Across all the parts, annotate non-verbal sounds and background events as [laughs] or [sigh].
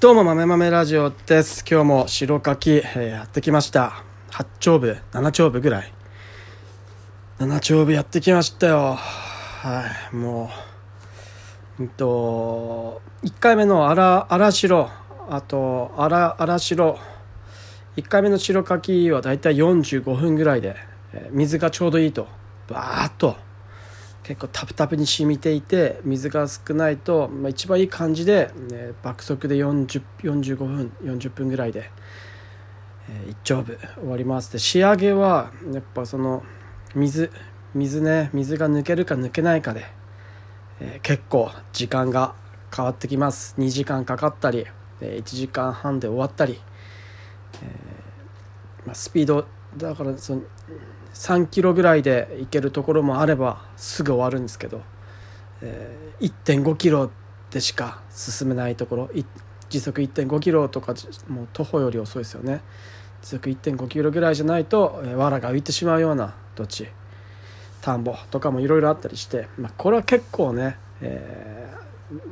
どうも、豆豆ラジオです。今日も白柿、えーやってきました。8丁部、7丁部ぐらい。7丁部やってきましたよ。はい、もう、うんと、1回目の荒、荒白、あと、荒、荒白、1回目の白柿はだいたい45分ぐらいで、えー水がちょうどいいと、バーッと、結構タプタプに染みていて水が少ないと、まあ、一番いい感じで、ね、爆速で40 45分40分ぐらいで、えー一丁部終わります。で仕上げはやっぱその水水ね水が抜けるか抜けないかで、えー結構時間が変わってきます。2時間かかったり、えー1時間半で終わったり、えーまあ、スピードだからその3キロぐらいで行けるところもあればすぐ終わるんですけど、えー1.5キロでしか進めないところ時速1.5キロとかもう徒歩より遅いですよね。時速1.5キロぐらいじゃないと、えー藁が浮いてしまうような土地田んぼとかもいろいろあったりして、まあ、これは結構ね、えー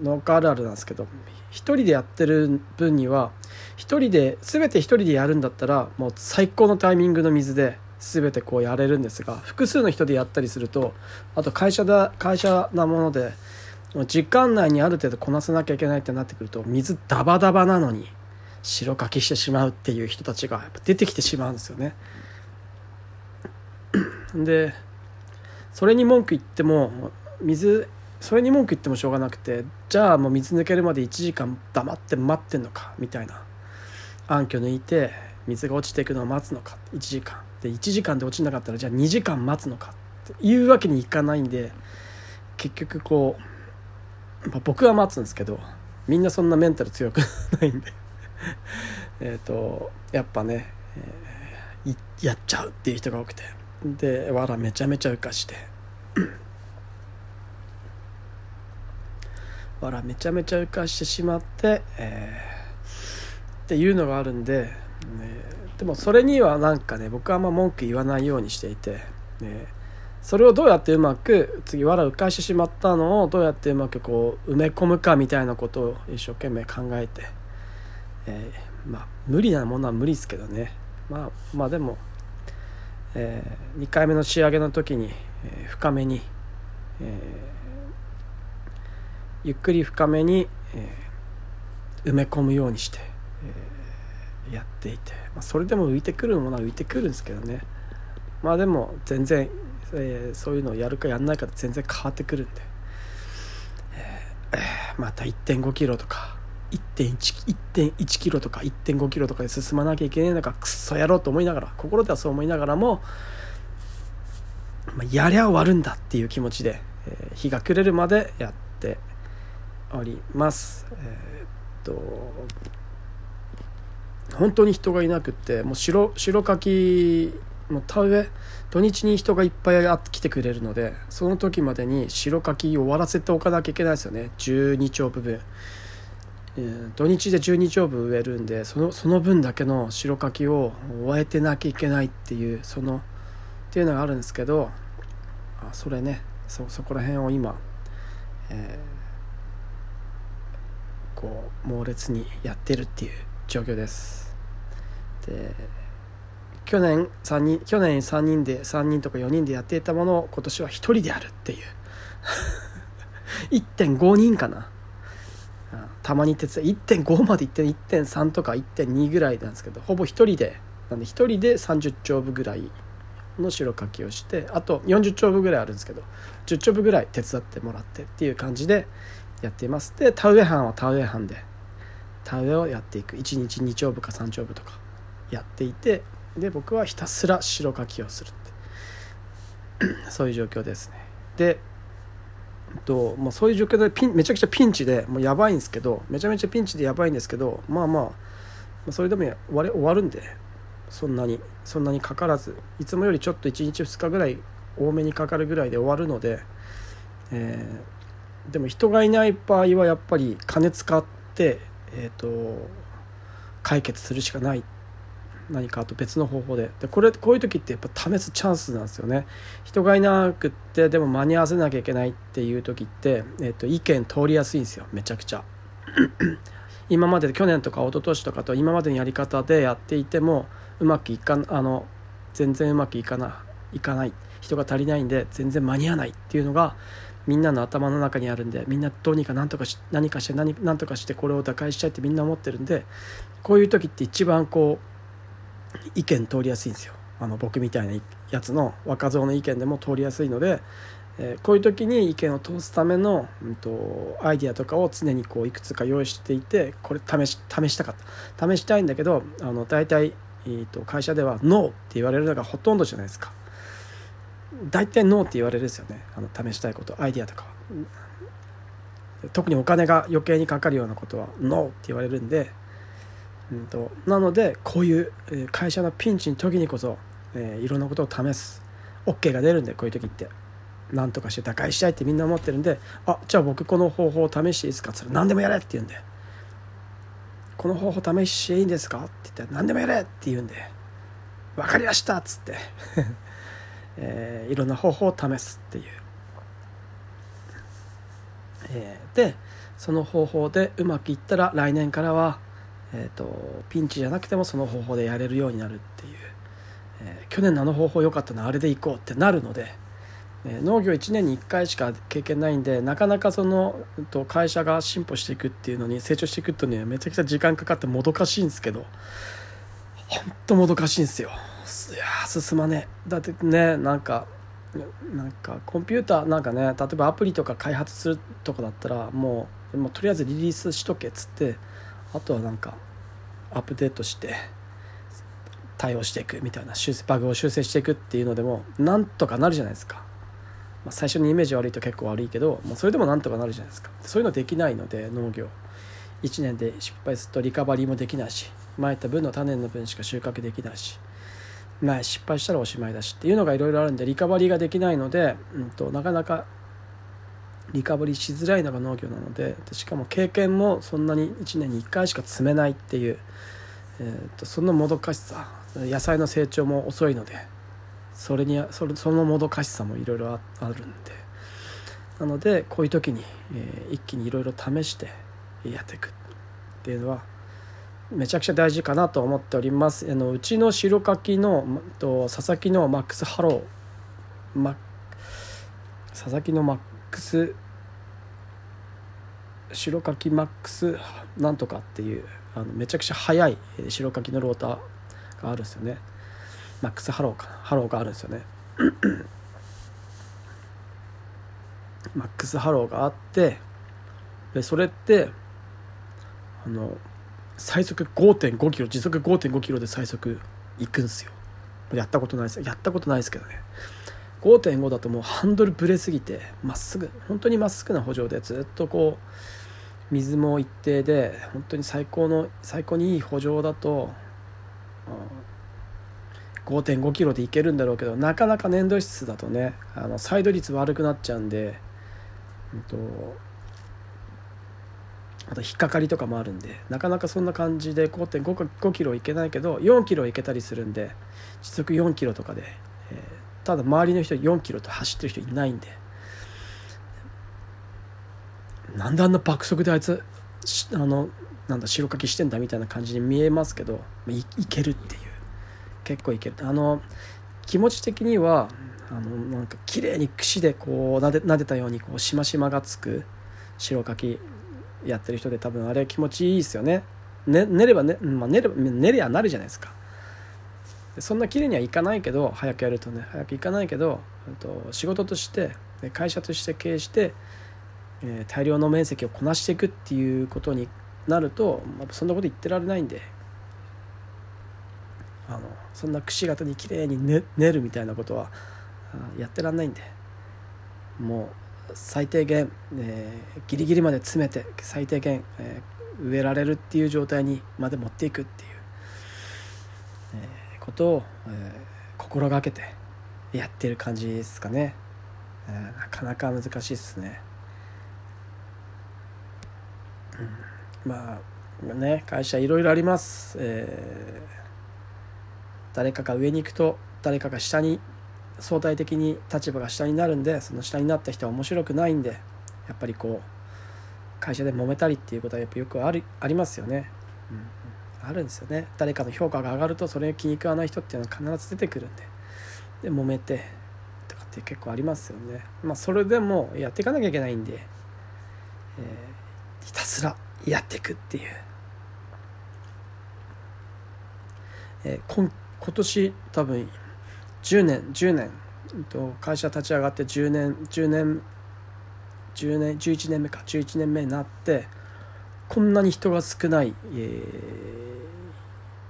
農家あるあるなんですけど一人でやってる分には一人で全て一人でやるんだったらもう最高のタイミングの水で全てこうやれるんですが複数の人でやったりするとあと会社だ会社なもので時間内にある程度こなさなきゃいけないってなってくると水ダバダバなのに白かきしてしまうっていう人たちがやっぱ出てきてしまうんですよね。[clears throat] でそれに文句言っても水それに文句言ってもしょうがなくてじゃあもう水抜けるまで1時間黙って待ってんのかみたいな暗渠抜いて水が落ちていくのを待つのか1時間で1時間で落ちなかったらじゃあ2時間待つのかっていうわけにいかないんで結局こう、まあ僕は待つんですけどみんなそんなメンタル強くないんで [laughs] えっとやっぱね、えーやっちゃうっていう人が多くてでわらめちゃめちゃ浮かして [clears throat] わらめちゃめちゃ浮かしてしまって、えーっていうのがあるんで、ね、でもそれにはなんかね僕はあんま文句言わないようにしていて、ね、それをどうやってうまく次わら浮かしてしまったのをどうやってうまくこう埋め込むかみたいなことを一生懸命考えて、えーまあ無理なものは無理ですけどね。まあまあでも、え2回目の仕上げの時に、えー深めに、えーゆっくり深めに、えー埋め込むようにして、えーやっていて、まあ、それでも浮いてくるものは浮いてくるんですけどねまあでも全然、えーそういうのをやるかやんないかで全然変わってくるんで、えーまた1 5キロとか1.1 1.1キロとか1.5キロとかで進まなきゃいけないのかクソやろうと思いながら心ではそう思いながらも、まあ、やりゃ終わるんだっていう気持ちで、えー日が暮れるまでやっております。えーっと本当に人がいなくってもう白白柿の田植え土日に人がいっぱい来てくれるのでその時までに白柿を終わらせておかなきゃいけないですよね。12丁部分、えー土日で12丁部植えるんでそのその分だけの白柿を終えてなきゃいけないっていうそのっていうのがあるんですけどあそれねそそこら辺を今、えーこう猛烈にやってるっていう状況です。で去年3人去年3人で3人とか4人でやっていたものを今年は1人でやるっていう。[laughs] 1.5人かな。たまに手伝い1.5までいって1.3とか1.2ぐらいなんですけどほぼ1人でなんで1人で30丁部ぐらいの白かきをしてあと40丁部ぐらいあるんですけど10丁部ぐらい手伝ってもらってっていう感じでやっています。で田植え班は田植え班で田植えをやっていく。1日2丁部か3丁部とかやっていてで僕はひたすら白かきをするって。[clears throat] そういう状況ですね。でともうそういう状況でピンめちゃくちゃピンチでもうやばいんですけどめちゃめちゃピンチでやばいんですけどまあまあそれでも終わ終わるんでそんなにそんなにかからずいつもよりちょっと1日2日ぐらい多めにかかるぐらいで終わるので、えーでも人がいない場合はやっぱり金使って、えー、と解決するしかない。何かあと別の方法で。でこれこういう時ってやっぱ試すチャンスなんですよね。人がいなくってでも間に合わせなきゃいけないっていう時って、えー、と意見通りやすいんですよ。めちゃくちゃ。[clears throat] 今まで去年とか一昨年とかと今までのやり方でやっていてもうまくいかあの全然うまくいかないかない。人が足りないんで全然間に合わないっていうのがみんなの頭の中にあるんでみんなどうにか何とかし何かして何何とかしてこれを打開したいってみんな思ってるんでこういう時って一番こう意見通りやすいんですよあの僕みたいなやつの若造の意見でも通りやすいので、えー、こういう時に意見を通すための、うんと、アイディアとかを常にこういくつか用意していてこれ試し試したかった試したいんだけどあの大体、えーと会社では「ノー」って言われるのがほとんどじゃないですか。大体ノーって言われるですよね。あの試したいこと。アイディアとか。特にお金が余計にかかるようなことはノーって言われるんで、うんと、なのでこういう会社のピンチの時にこそ、えー、いろんなことを試す。OK が出るんでこういう時って。何とかして打開したいってみんな思ってるんで。あじゃあ僕この方法を試していいですか？って言ったら何でもやれって言うんで。この方法試していいんですか？って言ったら何でもやれって言うんで。分かりました！っつって。えー、いろんな方法を試すっていう、えー、でその方法でうまくいったら来年からは、えーと、ピンチじゃなくてもその方法でやれるようになるっていう、えー、去年のあの方法良かったなあれでいこうってなるので、えー、農業1年に1回しか経験ないんでなかなかそのと会社が進歩していくっていうのに成長していくとねめちゃくちゃ時間かかってもどかしいんですけどほんともどかしいんですよ。いや進まねえ。だってねなんかなんかコンピューターなんかね例えばアプリとか開発するとかだったらもうもうとりあえずリリースしとけっつってあとはなんかアップデートして対応していくみたいな修正バグを修正していくっていうのでもなんとかなるじゃないですか、まあ、最初にイメージ悪いと結構悪いけどもうそれでもなんとかなるじゃないですか。そういうのできないので農業。1年で失敗するとリカバリーもできないしまいた分の種の分しか収穫できないし。まあ、失敗したらおしまいだしっていうのがいろいろあるんでリカバリーができないので、うんと、なかなかリカバリーしづらいのが農業なのでしかも経験もそんなに1年に1回しか積めないっていう、えーと、そのもどかしさ野菜の成長も遅いのでそれにそれそのもどかしさもいろいろあるんでなのでこういう時に、えー、一気にいろいろ試してやっていくっていうのはめちゃくちゃ大事かなと思っております。あのうちの白柿のと佐々木のマックスハロー、ま、ササキのマックス代かきマックスなんとかっていうあのめちゃくちゃ速い代かきのローターがあるんですよね。マックスハローかハローがあるんですよね。マックスハローがあってでそれってあの最速5.5キロ時速5.5キロで最速行くんですよ。やったことないです。やったことないですけどね。5.5だともうハンドルぶれすぎてまっすぐ本当にまっすぐな補助でずっとこう水も一定で本当に最高の最高にいい補助だと、うん、5.5キロでいけるんだろうけどなかなか粘土質だとねあのサイド率悪くなっちゃうんで、うんとあと引っかかりとかもあるんでなかなかそんな感じで5.5キロいけないけど4キロいけたりするんで時速4キロとかで、えー、ただ周りの人4キロと走ってる人いないんでなんであんな爆速であいつあのなんだ白かきしてんだみたいな感じに見えますけどいいけるっていう。結構いける。あの気持ち的にはあのなんか綺麗に串でこうなで撫でたようにこうしましまがつく白かきやってる人で多分あれ気持ちいいですよね。ね寝ればね、まあ、寝れば寝りゃなるじゃないですか。そんな綺麗にはいかないけど早くやるとね早くいかないけどと仕事として会社として経営して、えー、大量の面積をこなしていくっていうことになると、まあ、そんなこと言ってられないんであのそんなくし形に綺麗に寝寝るみたいなことはやってらんないんでもう最低限、えー、ギリギリまで詰めて最低限、えー、植えられるっていう状態にまで持っていくっていう、えー、ことを、えー、心がけてやってる感じですかね、えー、なかなか難しいですね、うん、まあね会社いろいろあります、えー、誰かが上に行くと誰かが下に相対的に立場が下になるんでその下になった人は面白くないんでやっぱりこう会社で揉めたりっていうことはやっぱよくあるありますよね、うん、あるんですよね。誰かの評価が上がるとそれが気に食わない人っていうのは必ず出てくるんで。で揉めてとかって結構ありますよね。まあそれでもやっていかなきゃいけないんで、えー、ひたすらやっていくっていう、えー、今今年多分10年10年。と会社立ち上がって10年10年10年11年目か。11年目になってこんなに人が少ない、え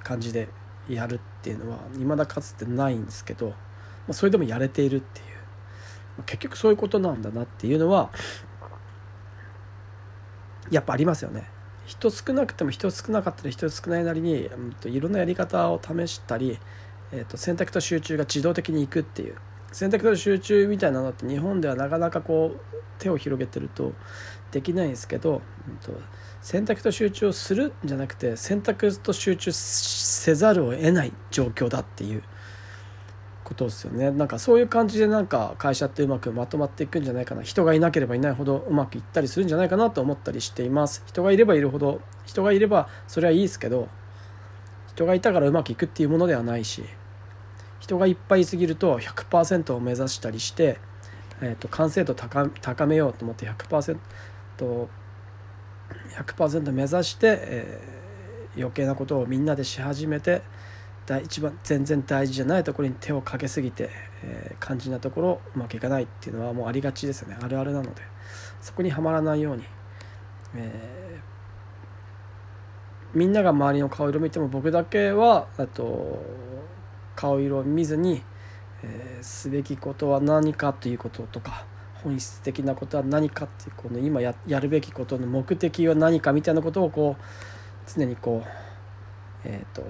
ー、感じでやるっていうのは未だかつてないんですけど、まあ、それでもやれているっていう、結局そういうことなんだなっていうのはやっぱありますよね。人少なくても人少なかったり人少ないなりに、うん、といろんなやり方を試したり、えー、と選択と集中が自動的にいくっていう。選択と集中みたいなのって日本ではなかなかこう手を広げてるとできないんですけど、うん、と選択と集中をするんじゃなくて選択と集中せざるを得ない状況だっていうことですよね。なんかそういう感じでなんか会社ってうまくまとまっていくんじゃないかな。人がいなければいないほどうまくいったりするんじゃないかなと思ったりしています。人がいればいるほど人がいればそれはいいですけど人がいたからうまくいくっていうものではないし。人がいっぱいいすぎると100%を目指したりして、えーと、完成度高高めようと思って 100%, 100%目指して、えー、余計なことをみんなでし始めて一番全然大事じゃないところに手をかけすぎて、えー、肝心なところうまくいかないっていうのはもうありがちですよね。あるあるなのでそこにはまらないように、えー、みんなが周りの顔色見ても僕だけはあと顔色を見ずに、えー、すべきことは何かということとか本質的なことは何かっていうこの今ややるべきことの目的は何かみたいなことをこう常にこうえっ、ー、と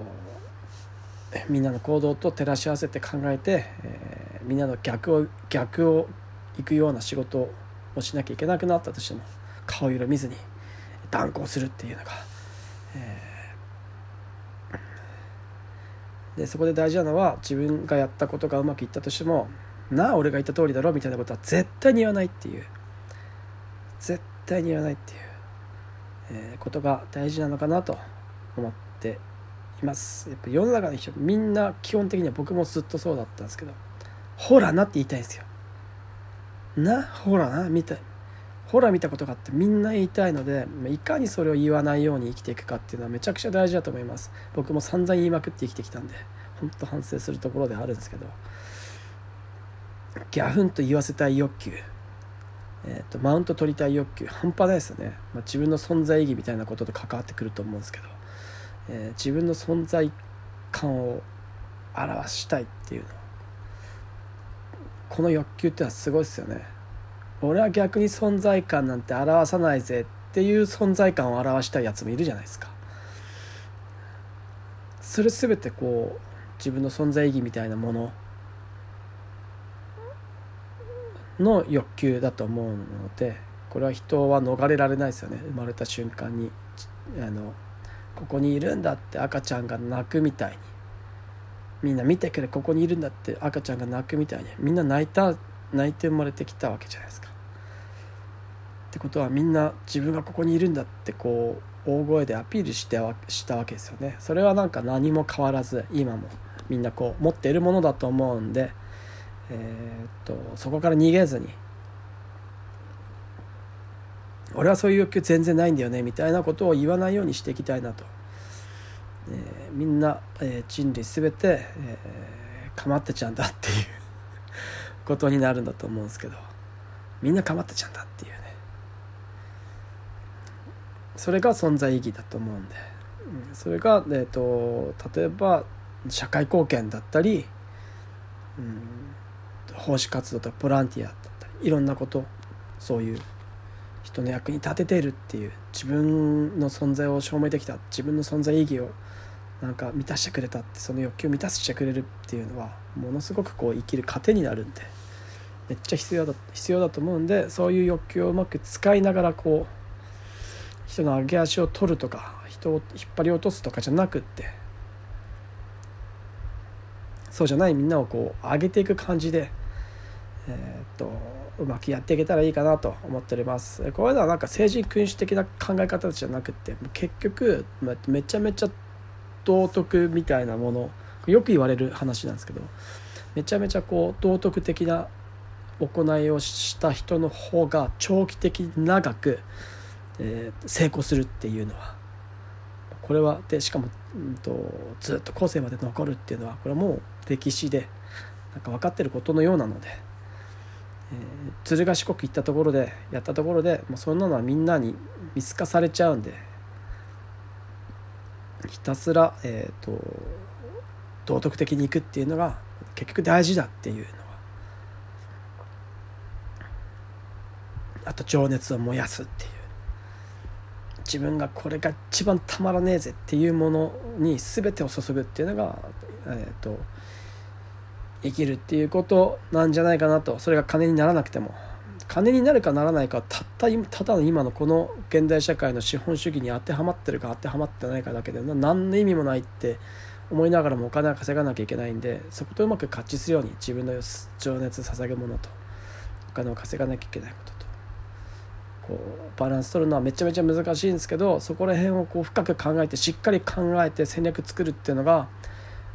みんなの行動と照らし合わせて考えて、えー、みんなの逆を逆を行くような仕事をしなきゃいけなくなったとしても顔色見ずに断行するっていうのが、えー、でそこで大事なのは自分がやったことがうまくいったとしてもなあ俺が言った通りだろみたいなことは絶対に言わないっていう。絶対に言わないっていう、えー、ことが大事なのかなと思っています。やっぱ世の中の人みんな基本的には僕もずっとそうだったんですけどほらなって言いたいんですよ。なほらなみたいほら見たことがあってみんな言いたいのでいかにそれを言わないように生きていくかっていうのはめちゃくちゃ大事だと思います。僕も散々言いまくって生きてきたんで本当反省するところではあるんですけど。ギャフンと言わせたい欲求。えーと、マウント取りたい欲求。半端ないですよね、まあ、自分の存在意義みたいなことと関わってくると思うんですけど。えー、自分の存在感を表したいっていうの。この欲求ってのはすごいですよね。俺は逆に存在感なんて表さないぜっていう存在感を表したやつもいるじゃないですか。それ全てこう自分の存在意義みたいなものの欲求だと思うのでこれは人は逃れられないですよね。生まれた瞬間にあのここにいるんだって赤ちゃんが泣くみたいに。みんな見てくれここにいるんだって赤ちゃんが泣くみたいに。みんな泣いた泣いて生まれてきたわけじゃないですか。ってことはみんな自分がここにいるんだってこう大声でアピールしてしたわけですよね。それはなんか何も変わらず今もみんなこう持っているものだと思うんで、えー、っとそこから逃げずに俺はそういう欲求全然ないんだよねみたいなことを言わないようにしていきたいなと、えー、みんな、えー、人類全て、えー、かまってちゃんだっていうことになるんだと思うんですけどみんなかまってちゃんだっていうね。それが存在意義だと思うんで、それが、えーと、例えば社会貢献だったり、うん、奉仕活動とかボランティアだったりいろんなことそういう人の役に立てているっていう自分の存在を証明できた自分の存在意義をなんか満たしてくれたってその欲求を満たしてくれるっていうのはものすごくこう生きる糧になるんで。めっちゃ必要だ必要だと思うんでそういう欲求をうまく使いながらこう人の上げ足を取るとか人を引っ張り落とすとかじゃなくってそうじゃないみんなをこう上げていく感じでえー、っとうまくやっていけたらいいかなと思っております。こういうのはなんか成人君主的な考え方じゃなくて結局めちゃめちゃ道徳みたいなものよく言われる話なんですけどめちゃめちゃこう道徳的な行いをした人の方が長期的に長く、えー、成功するっていうのは。これはでしかも、うんと、ずっと後世まで残るっていうのはこれはもう歴史でなんか分かってることのようなので、えー、鶴ヶ四国行ったところでやったところでもうそんなのはみんなに見透かされちゃうんでひたすら、えーと、道徳的にいくっていうのが結局大事だっていうのはあと情熱を燃やすっていう。自分がこれが一番たまらねえぜっていうものに全てを注ぐっていうのが、えーと、生きるっていうことなんじゃないかなと。それが金にならなくても。金になるかならないかたった今ただの今のこの現代社会の資本主義に当てはまってるか当てはまってないかだけで何の意味もないって思いながらもお金は稼がなきゃいけないんでそことうまく合致するように自分の情熱捧げ物とお金を稼がなきゃいけないこと。こうバランス取るのはめちゃめちゃ難しいんですけどそこら辺をこう深く考えてしっかり考えて戦略作るっていうのが、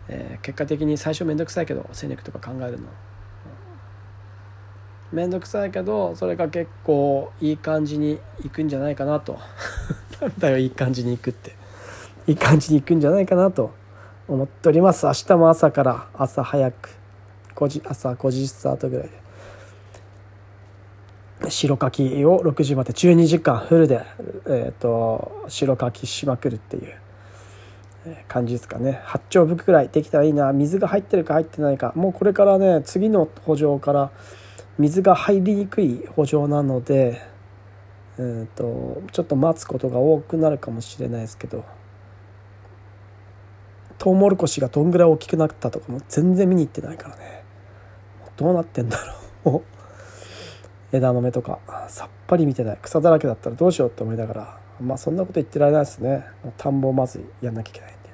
えー、結果的に最初面倒くさいけど戦略とか考えるの。面倒くさいけどそれが結構いい感じにいくんじゃないかなと。[laughs] なんだよいい感じにいくって。いい感じにいくんじゃないかなと。思っております。明日も朝から朝早く5時朝5時スタートぐらいで。白書きを6時まで12時間フルで、えーと、白書きしまくるっていう感じですかね。8丁分くらいできたらいいな。水が入ってるか入ってないか。もうこれからね次の補助から水が入りにくい補助なので、えーと、ちょっと待つことが多くなるかもしれないですけどトウモロコシがどんぐらい大きくなったとかも全然見に行ってないからね。どうなってんだろう枝豆とかさっぱり見てない草だらけだったらどうしようって思いながらまあそんなこと言ってられないですね田んぼをまずやんなきゃいけないんで。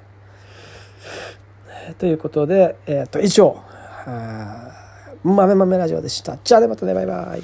ということで、えー、と以上「豆豆ラジオ」でした。じゃあねまたねバイバイ。